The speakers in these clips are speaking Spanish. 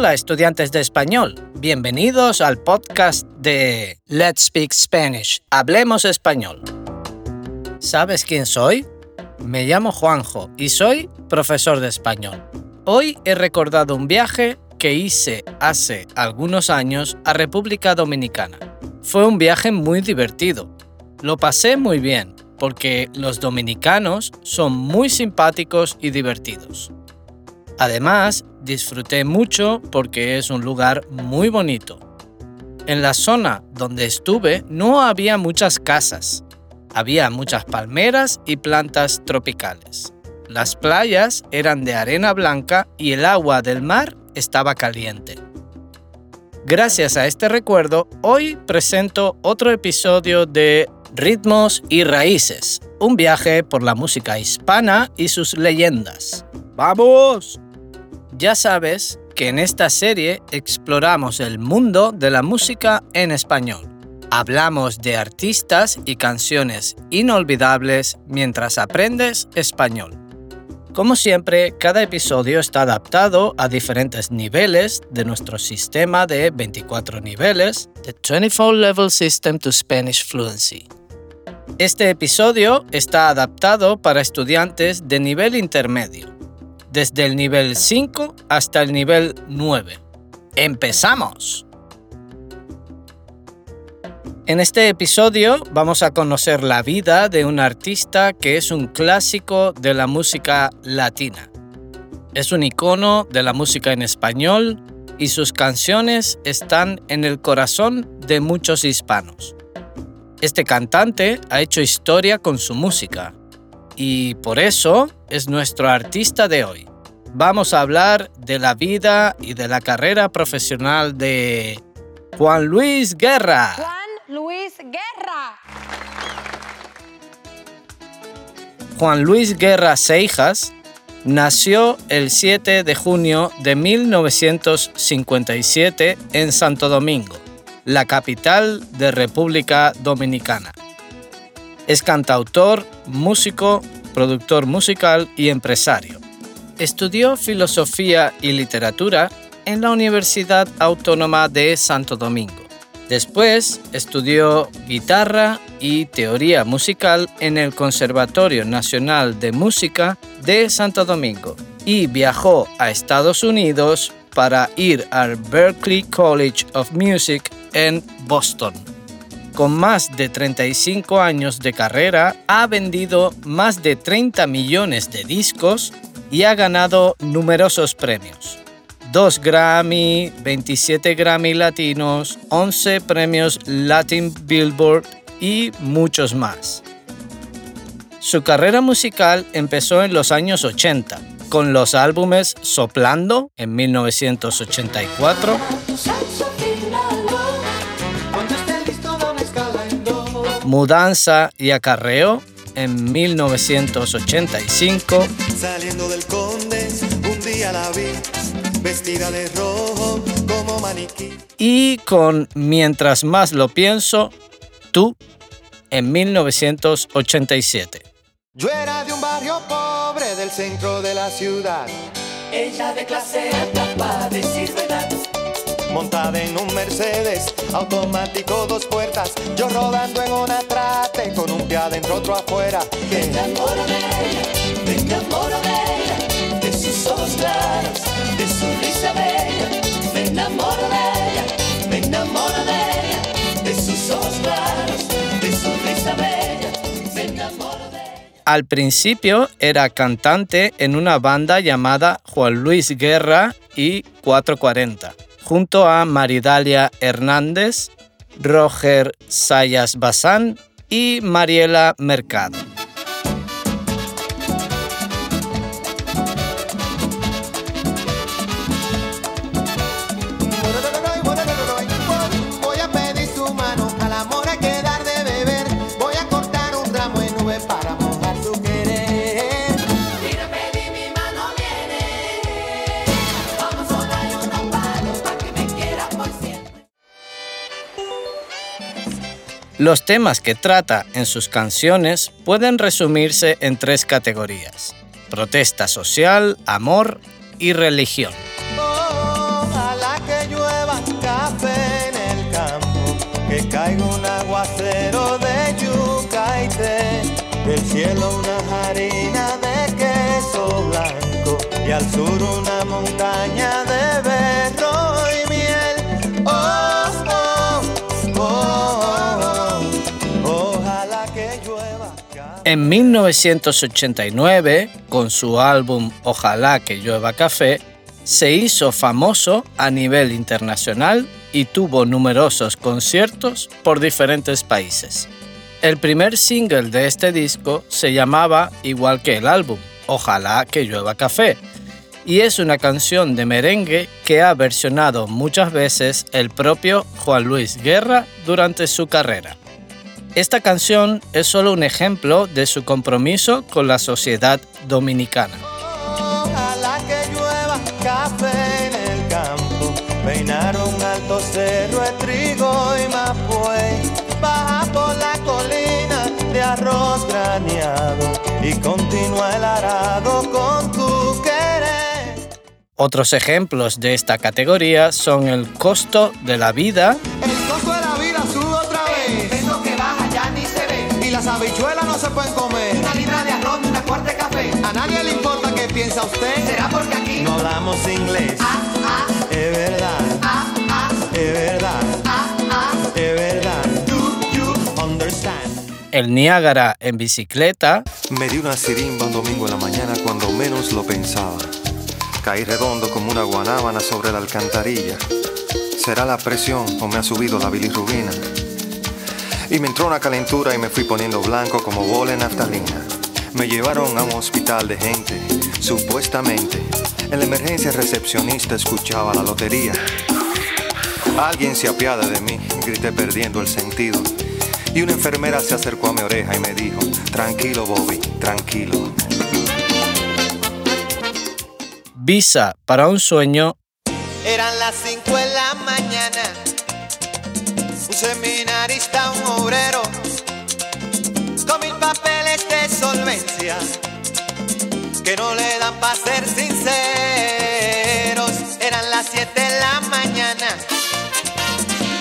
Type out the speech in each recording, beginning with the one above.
Hola estudiantes de español, bienvenidos al podcast de Let's Speak Spanish, Hablemos Español. ¿Sabes quién soy? Me llamo Juanjo y soy profesor de español. Hoy he recordado un viaje que hice hace algunos años a República Dominicana. Fue un viaje muy divertido. Lo pasé muy bien porque los dominicanos son muy simpáticos y divertidos. Además, disfruté mucho porque es un lugar muy bonito. En la zona donde estuve no había muchas casas. Había muchas palmeras y plantas tropicales. Las playas eran de arena blanca y el agua del mar estaba caliente. Gracias a este recuerdo, hoy presento otro episodio de Ritmos y Raíces, un viaje por la música hispana y sus leyendas. ¡Vamos! Ya sabes que en esta serie exploramos el mundo de la música en español. Hablamos de artistas y canciones inolvidables mientras aprendes español. Como siempre, cada episodio está adaptado a diferentes niveles de nuestro sistema de 24 niveles, The 24 Level System to Spanish Fluency. Este episodio está adaptado para estudiantes de nivel intermedio desde el nivel 5 hasta el nivel 9. ¡Empezamos! En este episodio vamos a conocer la vida de un artista que es un clásico de la música latina. Es un icono de la música en español y sus canciones están en el corazón de muchos hispanos. Este cantante ha hecho historia con su música y por eso es nuestro artista de hoy. Vamos a hablar de la vida y de la carrera profesional de Juan Luis Guerra. Juan Luis Guerra. Juan Luis Guerra Seijas nació el 7 de junio de 1957 en Santo Domingo, la capital de República Dominicana. Es cantautor, músico, productor musical y empresario. Estudió filosofía y literatura en la Universidad Autónoma de Santo Domingo. Después estudió guitarra y teoría musical en el Conservatorio Nacional de Música de Santo Domingo y viajó a Estados Unidos para ir al Berklee College of Music en Boston. Con más de 35 años de carrera, ha vendido más de 30 millones de discos y ha ganado numerosos premios. Dos Grammy, 27 Grammy Latinos, 11 premios Latin Billboard y muchos más. Su carrera musical empezó en los años 80, con los álbumes Soplando en 1984, Mudanza y Acarreo en 1985. Saliendo del conde, un día la vi, vestida de rojo como maniquí. Y con Mientras más lo pienso, tú, en 1987. Yo era de un barrio pobre del centro de la ciudad. Ella de clase alta para decir verdad. Montada en un Mercedes, automático dos puertas. Yo rodando en una trate, con un pie adentro, otro afuera. Me enamoro de ella, me enamoro de ella, de sus ojos claros, de su risa bella. Me enamoro de ella, me enamoro de ella, de sus ojos claros, de su risa bella. Me enamoro de ella. Al principio era cantante en una banda llamada Juan Luis Guerra y 440, junto a Maridalia Hernández, Roger Sayas Bazán y Mariela Mercado. Los temas que trata en sus canciones pueden resumirse en tres categorías, protesta social, amor y religión. Ojalá que llueva café en el campo, que caiga un aguacero de yucaite, del cielo una harina de queso blanco y al sur En 1989, con su álbum Ojalá que llueva café, se hizo famoso a nivel internacional y tuvo numerosos conciertos por diferentes países. El primer single de este disco se llamaba igual que el álbum, Ojalá que llueva café, y es una canción de merengue que ha versionado muchas veces el propio Juan Luis Guerra durante su carrera. Esta canción es solo un ejemplo de su compromiso con la sociedad dominicana. Ojalá que llueva café en el campo, peinar un alto cerro de trigo y mapuey, baja por la colina de arroz graneado y continúa el arado con tu querer. Otros ejemplos de esta categoría son el costo de la vida, usted. ¿Será porque aquí? No hablamos inglés. Es verdad. Es verdad. Es verdad. Do you understand? el Niágara en bicicleta, Me di una sirimba un domingo en la mañana cuando menos lo pensaba. Caí redondo como una guanábana sobre la alcantarilla. ¿Será la presión o me ha subido la bilirrubina? Y me entró una calentura y me fui poniendo blanco como bola en naftalina. Me llevaron a un hospital de gente, supuestamente. En la emergencia recepcionista escuchaba la lotería. Alguien se apiada de mí, grité perdiendo el sentido. Y una enfermera se acercó a mi oreja y me dijo, tranquilo Bobby, tranquilo. Visa para un sueño, Eran las 5 de la mañana. Un seminarista, un obrero, con mil papeles de que no le dan para ser sinceros. Eran las 7 de la mañana,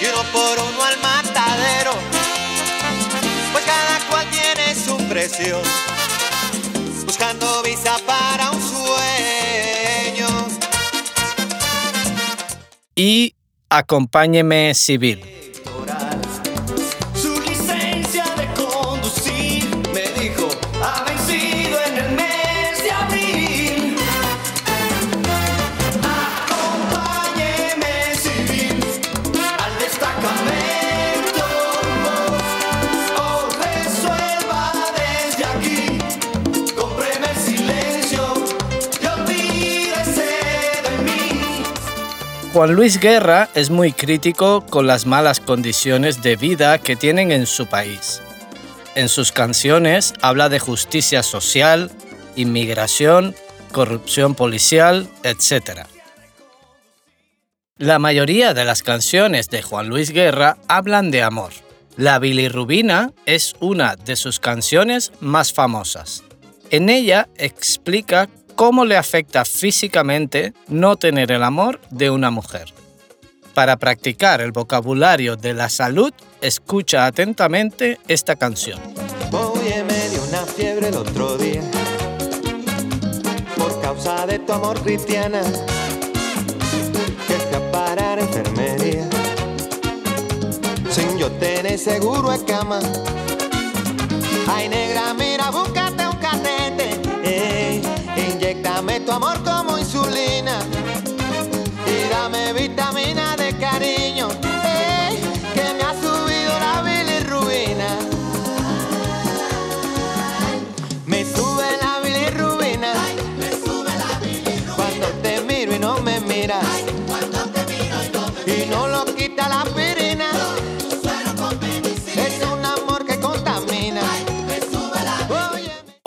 y uno por uno al matadero, pues cada cual tiene su precio, buscando visa para un sueño. y Acompáñeme Civil. Juan Luis Guerra es muy crítico con las malas condiciones de vida que tienen en su país. En sus canciones habla de justicia social, inmigración, corrupción policial, etc. La mayoría de las canciones de Juan Luis Guerra hablan de amor. La bilirrubina es una de sus canciones más famosas. En ella explica cómo le afecta físicamente no tener el amor de una mujer. Para practicar el vocabulario de la salud, escucha atentamente esta canción. Oye, me dio una fiebre el otro día por causa de tu amor cristiana que a enfermería sin yo tener seguro de cama. Ay, negra, mira, amor como insulina y dame vitamina de cariño, ey, que me ha subido la bilirrubina. Me sube la bilirrubina. Cuando te miro y no me miras. y no lo quita la aspirina.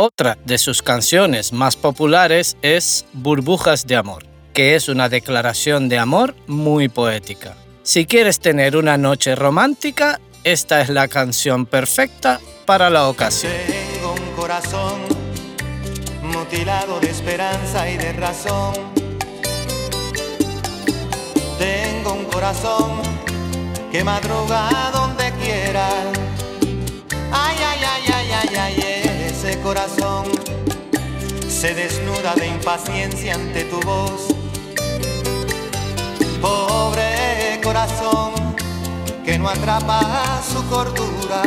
Otra de sus canciones más populares es Burbujas de Amor, que es una declaración de amor muy poética. Si quieres tener una noche romántica, esta es la canción perfecta para la ocasión. Tengo un corazón mutilado de esperanza y de razón. Tengo un corazón que madruga donde quiera. Ay, ay, ay, ay, ay, ay, corazón se desnuda de impaciencia ante tu voz. Pobre corazón que no atrapa su cordura.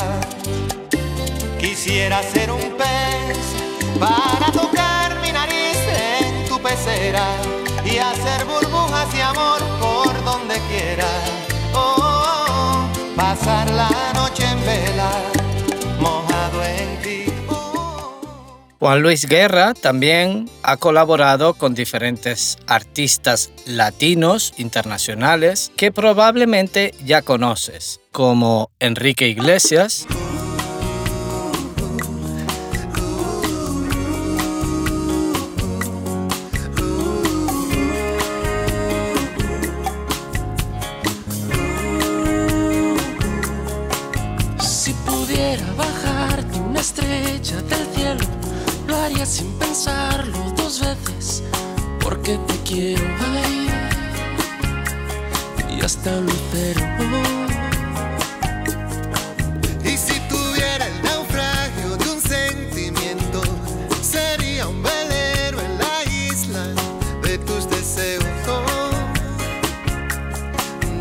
Quisiera ser un pez para tocar mi nariz en tu pecera y hacer burbujas y amor por Juan Luis Guerra también ha colaborado con diferentes artistas latinos internacionales que probablemente ya conoces, como Enrique Iglesias, sin pensarlo dos veces, porque te quiero ay, y hasta un lucero. Y si tuviera el naufragio de un sentimiento, sería un velero en la isla de tus deseos, oh,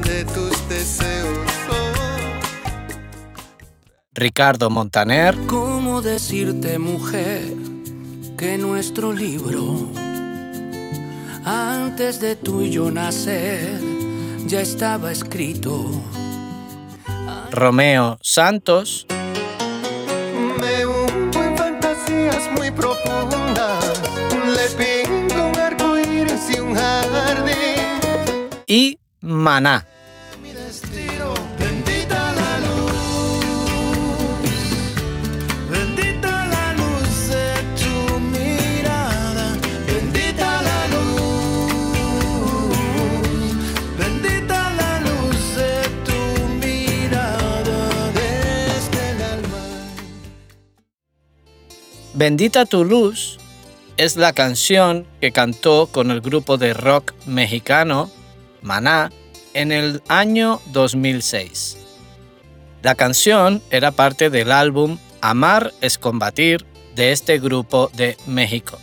de tus deseos. oh. Ricardo Montaner, ¿Cómo decirte, mujer, que nuestro libro, antes de tú y yo nacer, ya estaba escrito? Romeo Santos, Me hundo en fantasías muy profundas, le pinto un arco iris y un jardín. y Maná. Bendita tu luz es la canción que cantó con el grupo de rock mexicano Maná en el año 2006. La canción era parte del álbum Amar es combatir de este grupo de México.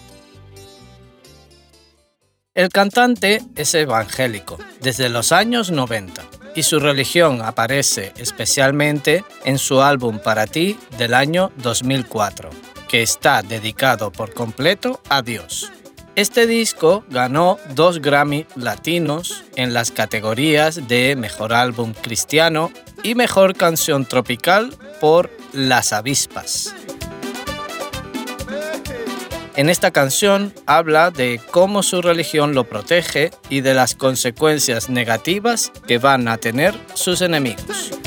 El cantante es evangélico desde los años 90 y su religión aparece especialmente en su álbum Para ti del año 2004, que está dedicado por completo a Dios. Este disco ganó dos Grammy latinos en las categorías de Mejor Álbum Cristiano y Mejor Canción Tropical por Las Avispas. En esta canción habla de cómo su religión lo protege y de las consecuencias negativas que van a tener sus enemigos.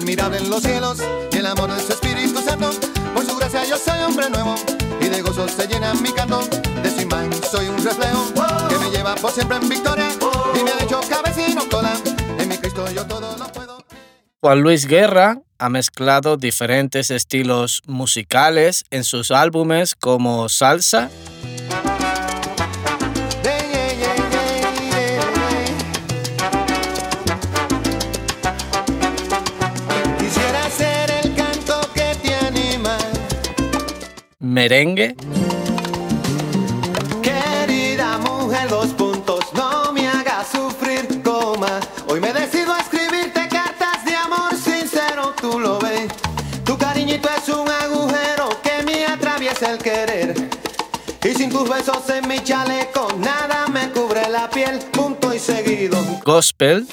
Admirable en los cielos y el amor de su Espíritu Santo. Por su gracia yo soy hombre nuevo y de gozo se llena mi canto. De su imagen soy un reflejo que me lleva por siempre en victoria y me ha hecho cabeza y no cola. En mi Cristo yo todo lo puedo. Juan Luis Guerra ha mezclado diferentes estilos musicales en sus álbumes como salsa, merengue, Querida mujer, dos puntos, no me hagas sufrir, coma. Hoy me decido a escribirte cartas de amor sincero, tú lo ves. Tu cariñito es un agujero que me atraviesa el querer. Y sin tus besos en mi chaleco, nada me cubre la piel, punto y seguido. gospel,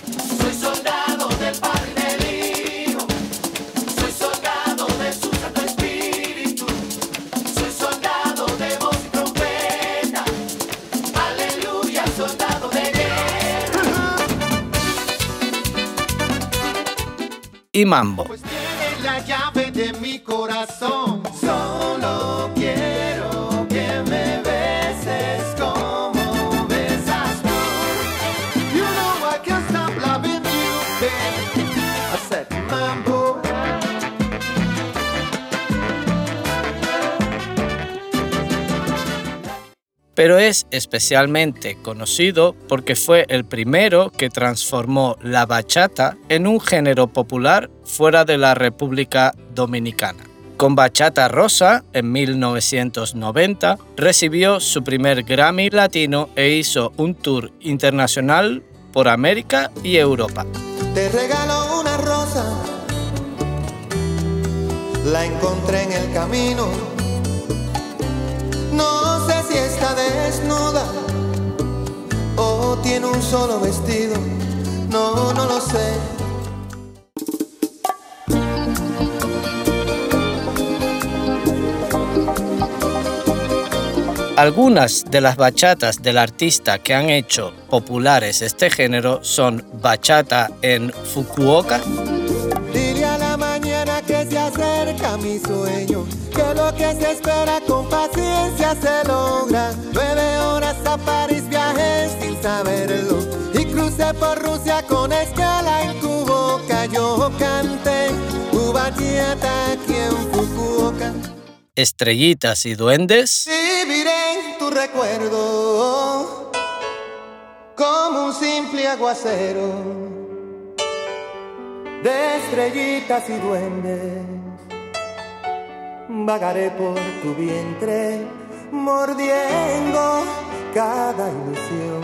y mambo. Pues tiene la llave de mi corazón. Pero es especialmente conocido porque fue el primero que transformó la bachata en un género popular fuera de la República Dominicana. Con Bachata Rosa, en 1990, recibió su primer Grammy Latino e hizo un tour internacional por América y Europa. Te regalo una rosa, la encontré en el camino. No sé desnuda o tiene un solo vestido. No, no lo sé. Algunas de las bachatas del artista que han hecho populares este género son Bachata en Fukuoka, Dile a la mañana que se acerca mi sueño, que lo que se espera con paciencia se logra. Nueve horas a París viajé sin saberlo y crucé por Rusia con escala en Cuboca. Yo canté tu bachata aquí en Fukuoka. Estrellitas y Duendes, Viviré en tu recuerdo como un simple aguacero de estrellitas y duendes. Vagaré por tu vientre mordiendo cada ilusión.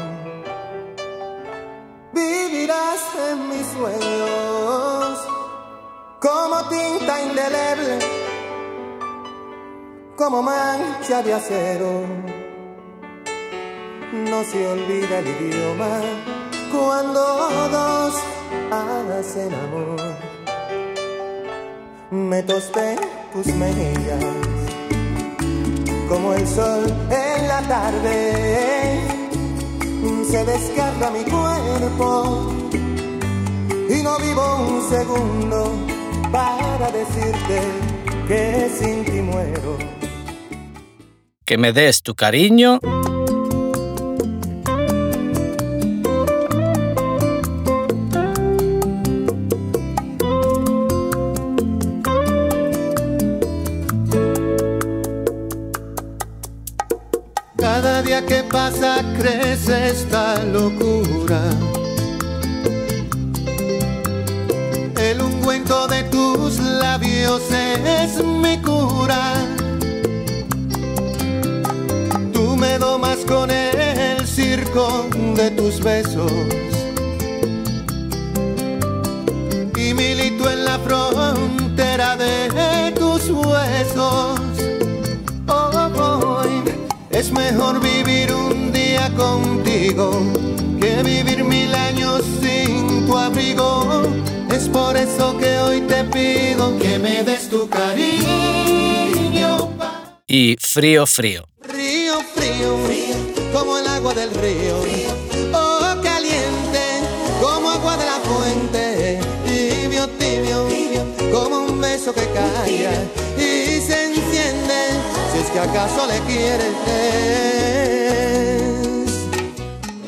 Vivirás en mis sueños como tinta indeleble como mancha de acero. No se olvida el idioma cuando dos hacen amor. Me tosté tus mejillas como el sol en la tarde. Se descarga mi cuerpo y no vivo un segundo para decirte que sin ti muero. que me des tu cariño, día que pasa crece esta locura. El ungüento de tus labios es mi cura. Tú me domas con el circo de tus besos. Es mejor vivir un día contigo que vivir mil años sin tu abrigo. Es por eso que hoy te pido que me des tu cariño. pa- y Frío Frío. Río frío, como el agua del río. Que acaso le quieres.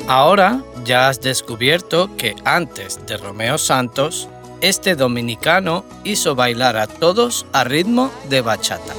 Ahora ya has descubierto que antes de Romeo Santos, este dominicano hizo bailar a todos a ritmo de bachata.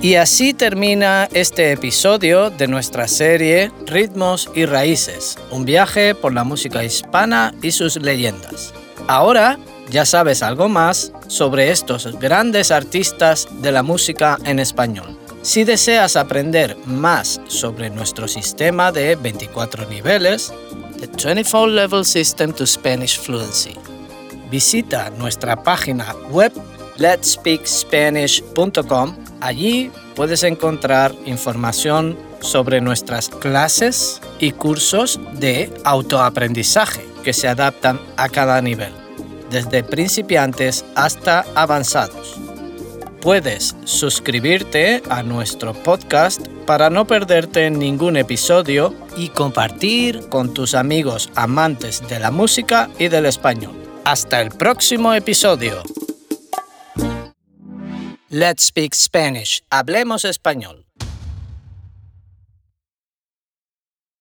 Y así termina este episodio de nuestra serie Ritmos y Raíces, un viaje por la música hispana y sus leyendas. Ahora ya sabes algo más sobre estos grandes artistas de la música en español. Si deseas aprender más sobre nuestro sistema de 24 niveles, The 24 Level System to Spanish Fluency, visita nuestra página web letspeakspanish.com. Allí puedes encontrar información sobre nuestras clases y cursos de autoaprendizaje que se adaptan a cada nivel, desde principiantes hasta avanzados. Puedes suscribirte a nuestro podcast para no perderte ningún episodio y compartir con tus amigos amantes de la música y del español. Hasta el próximo episodio. Let's Speak Spanish. Hablemos español.